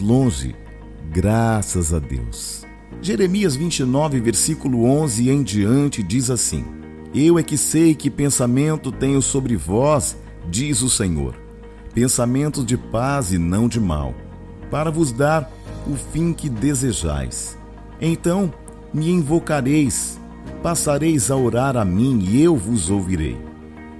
longe, graças a Deus. Jeremias 29, versículo 11 em diante diz assim: Eu é que sei que pensamento tenho sobre vós, diz o Senhor, pensamentos de paz e não de mal, para vos dar o fim que desejais. Então me invocareis, passareis a orar a mim e eu vos ouvirei.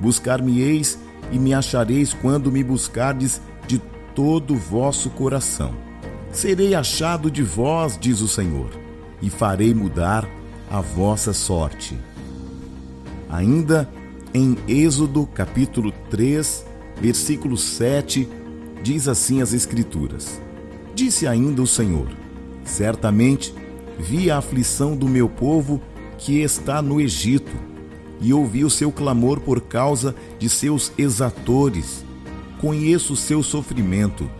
Buscar-me-eis e me achareis quando me buscardes de todo o vosso coração. Serei achado de vós, diz o Senhor, e farei mudar a vossa sorte. Ainda em Êxodo capítulo 3, versículo 7, diz assim as Escrituras: Disse ainda o Senhor: Certamente vi a aflição do meu povo que está no Egito, e ouvi o seu clamor por causa de seus exatores. Conheço o seu sofrimento.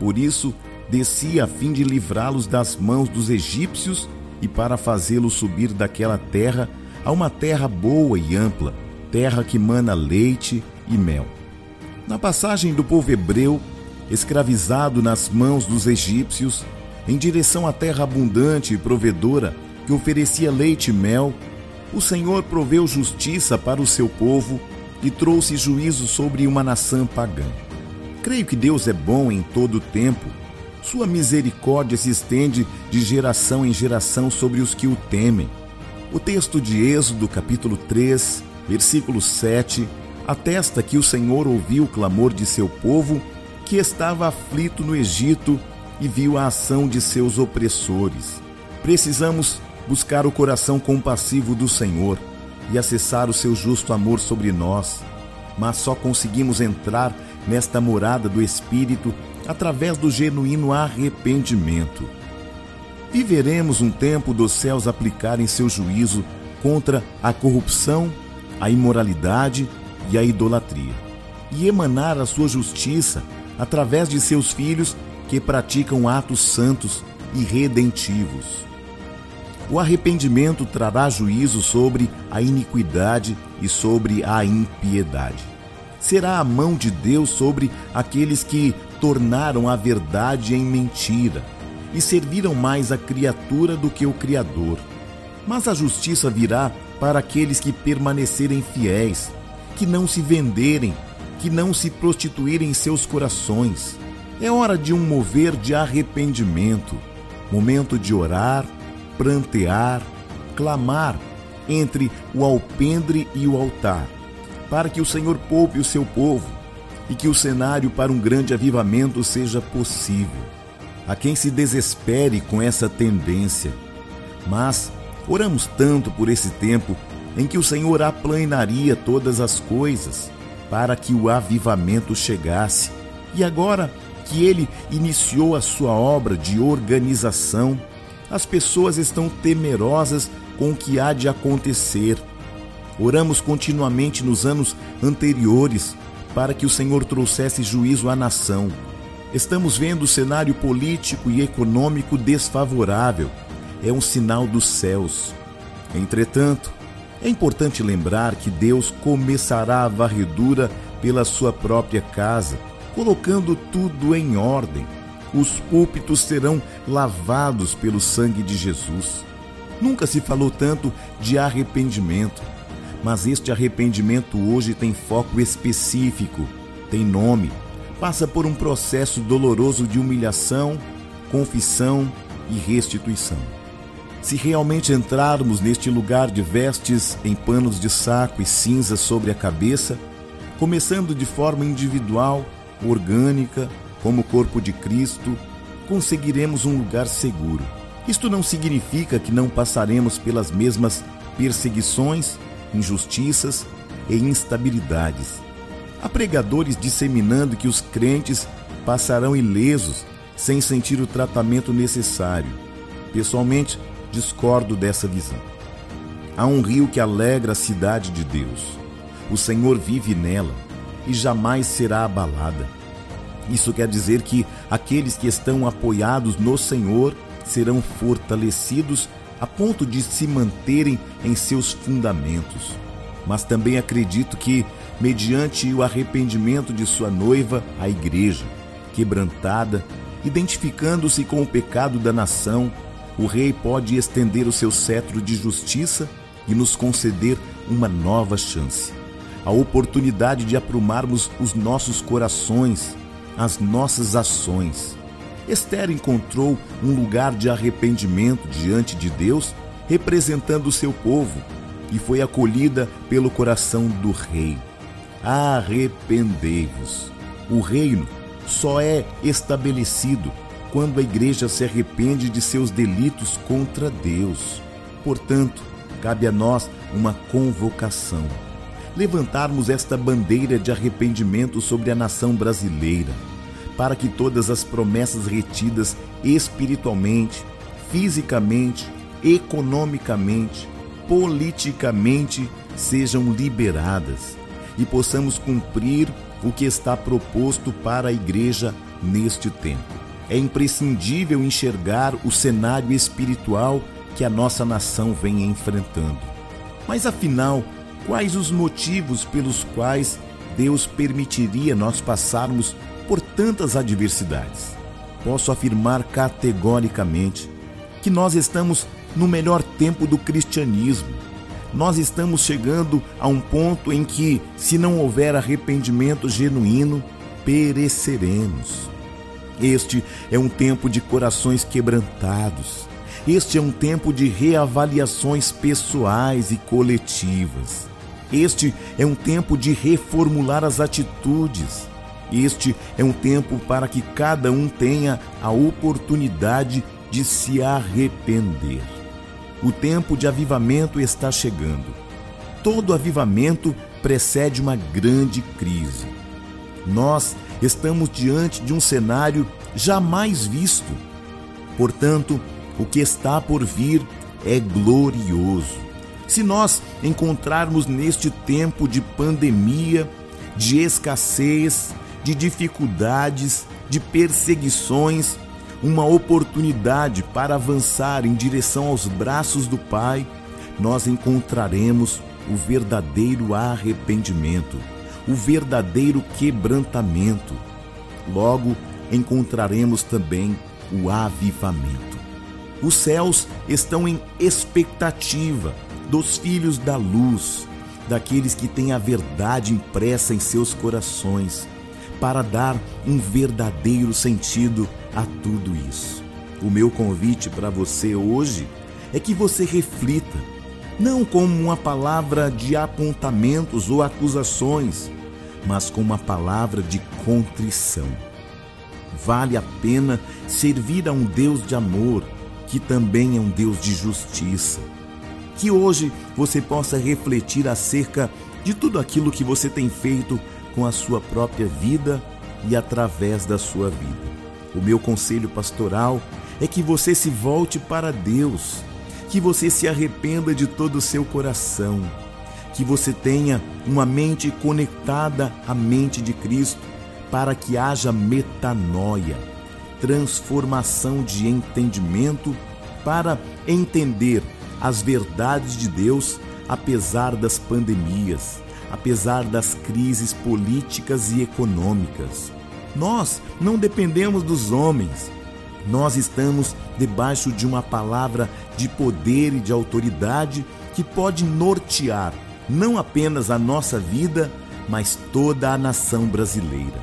Por isso, desci a fim de livrá-los das mãos dos egípcios e para fazê-los subir daquela terra a uma terra boa e ampla, terra que mana leite e mel. Na passagem do povo hebreu, escravizado nas mãos dos egípcios, em direção à terra abundante e provedora que oferecia leite e mel, o Senhor proveu justiça para o seu povo e trouxe juízo sobre uma nação pagã. Creio que Deus é bom em todo o tempo. Sua misericórdia se estende de geração em geração sobre os que o temem. O texto de Êxodo, capítulo 3, versículo 7, atesta que o Senhor ouviu o clamor de seu povo que estava aflito no Egito e viu a ação de seus opressores. Precisamos buscar o coração compassivo do Senhor e acessar o seu justo amor sobre nós, mas só conseguimos entrar nesta morada do Espírito através do genuíno arrependimento. Viveremos um tempo dos céus aplicarem seu juízo contra a corrupção, a imoralidade e a idolatria, e emanar a sua justiça através de seus filhos que praticam atos santos e redentivos. O arrependimento trará juízo sobre a iniquidade e sobre a impiedade. Será a mão de Deus sobre aqueles que tornaram a verdade em mentira e serviram mais a criatura do que o Criador. Mas a justiça virá para aqueles que permanecerem fiéis, que não se venderem, que não se prostituírem em seus corações. É hora de um mover de arrependimento, momento de orar prantear, clamar entre o alpendre e o altar, para que o Senhor poupe o seu povo e que o cenário para um grande avivamento seja possível. A quem se desespere com essa tendência, mas oramos tanto por esse tempo em que o Senhor aplanaria todas as coisas para que o avivamento chegasse. E agora que ele iniciou a sua obra de organização, as pessoas estão temerosas com o que há de acontecer. Oramos continuamente nos anos anteriores para que o Senhor trouxesse juízo à nação. Estamos vendo o cenário político e econômico desfavorável. É um sinal dos céus. Entretanto, é importante lembrar que Deus começará a varredura pela sua própria casa, colocando tudo em ordem os púlpitos serão lavados pelo sangue de Jesus. Nunca se falou tanto de arrependimento, mas este arrependimento hoje tem foco específico, tem nome, passa por um processo doloroso de humilhação, confissão e restituição. Se realmente entrarmos neste lugar de vestes em panos de saco e cinzas sobre a cabeça, começando de forma individual, orgânica, como corpo de Cristo, conseguiremos um lugar seguro. Isto não significa que não passaremos pelas mesmas perseguições, injustiças e instabilidades. Há pregadores disseminando que os crentes passarão ilesos sem sentir o tratamento necessário. Pessoalmente, discordo dessa visão. Há um rio que alegra a cidade de Deus. O Senhor vive nela e jamais será abalada. Isso quer dizer que aqueles que estão apoiados no Senhor serão fortalecidos a ponto de se manterem em seus fundamentos. Mas também acredito que, mediante o arrependimento de sua noiva, a igreja, quebrantada, identificando-se com o pecado da nação, o rei pode estender o seu cetro de justiça e nos conceder uma nova chance. A oportunidade de aprumarmos os nossos corações, as nossas ações Esther encontrou um lugar de arrependimento diante de Deus, representando o seu povo, e foi acolhida pelo coração do rei. Arrependei-vos. O reino só é estabelecido quando a igreja se arrepende de seus delitos contra Deus. Portanto, cabe a nós uma convocação. Levantarmos esta bandeira de arrependimento sobre a nação brasileira para que todas as promessas retidas espiritualmente, fisicamente, economicamente, politicamente sejam liberadas e possamos cumprir o que está proposto para a igreja neste tempo. É imprescindível enxergar o cenário espiritual que a nossa nação vem enfrentando. Mas afinal, quais os motivos pelos quais Deus permitiria nós passarmos por tantas adversidades. Posso afirmar categoricamente que nós estamos no melhor tempo do cristianismo. Nós estamos chegando a um ponto em que, se não houver arrependimento genuíno, pereceremos. Este é um tempo de corações quebrantados. Este é um tempo de reavaliações pessoais e coletivas. Este é um tempo de reformular as atitudes. Este é um tempo para que cada um tenha a oportunidade de se arrepender. O tempo de avivamento está chegando. Todo avivamento precede uma grande crise. Nós estamos diante de um cenário jamais visto. Portanto, o que está por vir é glorioso. Se nós encontrarmos neste tempo de pandemia, de escassez, de dificuldades, de perseguições, uma oportunidade para avançar em direção aos braços do Pai, nós encontraremos o verdadeiro arrependimento, o verdadeiro quebrantamento. Logo, encontraremos também o avivamento. Os céus estão em expectativa dos filhos da luz, daqueles que têm a verdade impressa em seus corações para dar um verdadeiro sentido a tudo isso. O meu convite para você hoje é que você reflita, não como uma palavra de apontamentos ou acusações, mas com uma palavra de contrição. Vale a pena servir a um Deus de amor, que também é um Deus de justiça. Que hoje você possa refletir acerca de tudo aquilo que você tem feito com a sua própria vida e através da sua vida. O meu conselho pastoral é que você se volte para Deus, que você se arrependa de todo o seu coração, que você tenha uma mente conectada à mente de Cristo, para que haja metanoia, transformação de entendimento, para entender as verdades de Deus apesar das pandemias, apesar das crises políticas e econômicas. Nós não dependemos dos homens. Nós estamos debaixo de uma palavra de poder e de autoridade que pode nortear não apenas a nossa vida, mas toda a nação brasileira.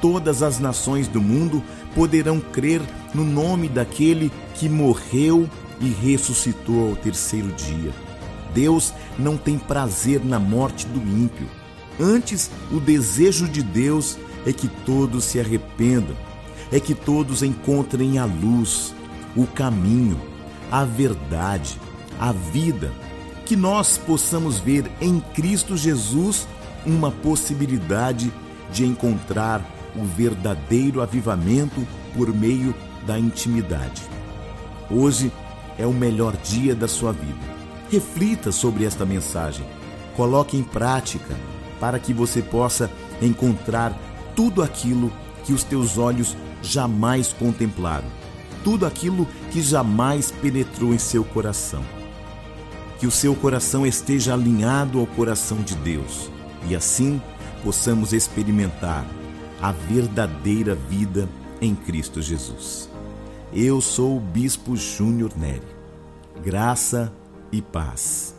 Todas as nações do mundo poderão crer no nome daquele que morreu e ressuscitou ao terceiro dia. Deus não tem prazer na morte do ímpio. Antes, o desejo de Deus é que todos se arrependam, é que todos encontrem a luz, o caminho, a verdade, a vida, que nós possamos ver em Cristo Jesus uma possibilidade de encontrar o verdadeiro avivamento por meio da intimidade. Hoje é o melhor dia da sua vida. Reflita sobre esta mensagem. Coloque em prática para que você possa encontrar tudo aquilo que os teus olhos jamais contemplaram, tudo aquilo que jamais penetrou em seu coração. Que o seu coração esteja alinhado ao coração de Deus e assim possamos experimentar a verdadeira vida em Cristo Jesus. Eu sou o Bispo Júnior Neri. Graça e paz.